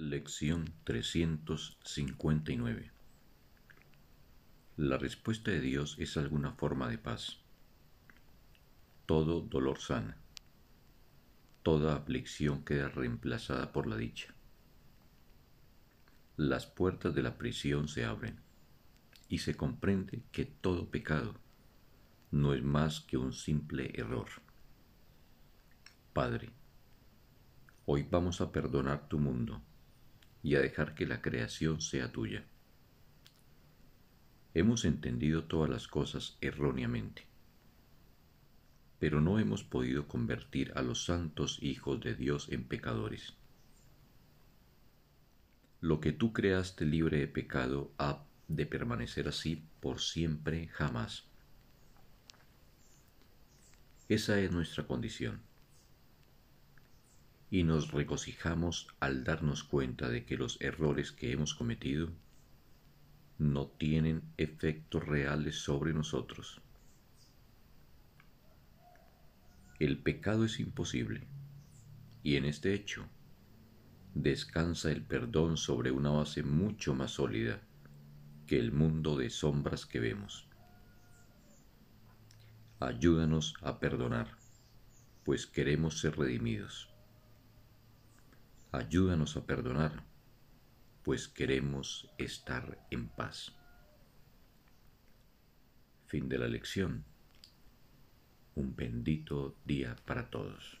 Lección 359 La respuesta de Dios es alguna forma de paz. Todo dolor sana. Toda aflicción queda reemplazada por la dicha. Las puertas de la prisión se abren y se comprende que todo pecado no es más que un simple error. Padre, hoy vamos a perdonar tu mundo y a dejar que la creación sea tuya. Hemos entendido todas las cosas erróneamente, pero no hemos podido convertir a los santos hijos de Dios en pecadores. Lo que tú creaste libre de pecado ha de permanecer así por siempre jamás. Esa es nuestra condición y nos regocijamos al darnos cuenta de que los errores que hemos cometido no tienen efectos reales sobre nosotros. El pecado es imposible y en este hecho descansa el perdón sobre una base mucho más sólida que el mundo de sombras que vemos. Ayúdanos a perdonar, pues queremos ser redimidos ayúdanos a perdonar, pues queremos estar en paz. Fin de la lección. Un bendito día para todos.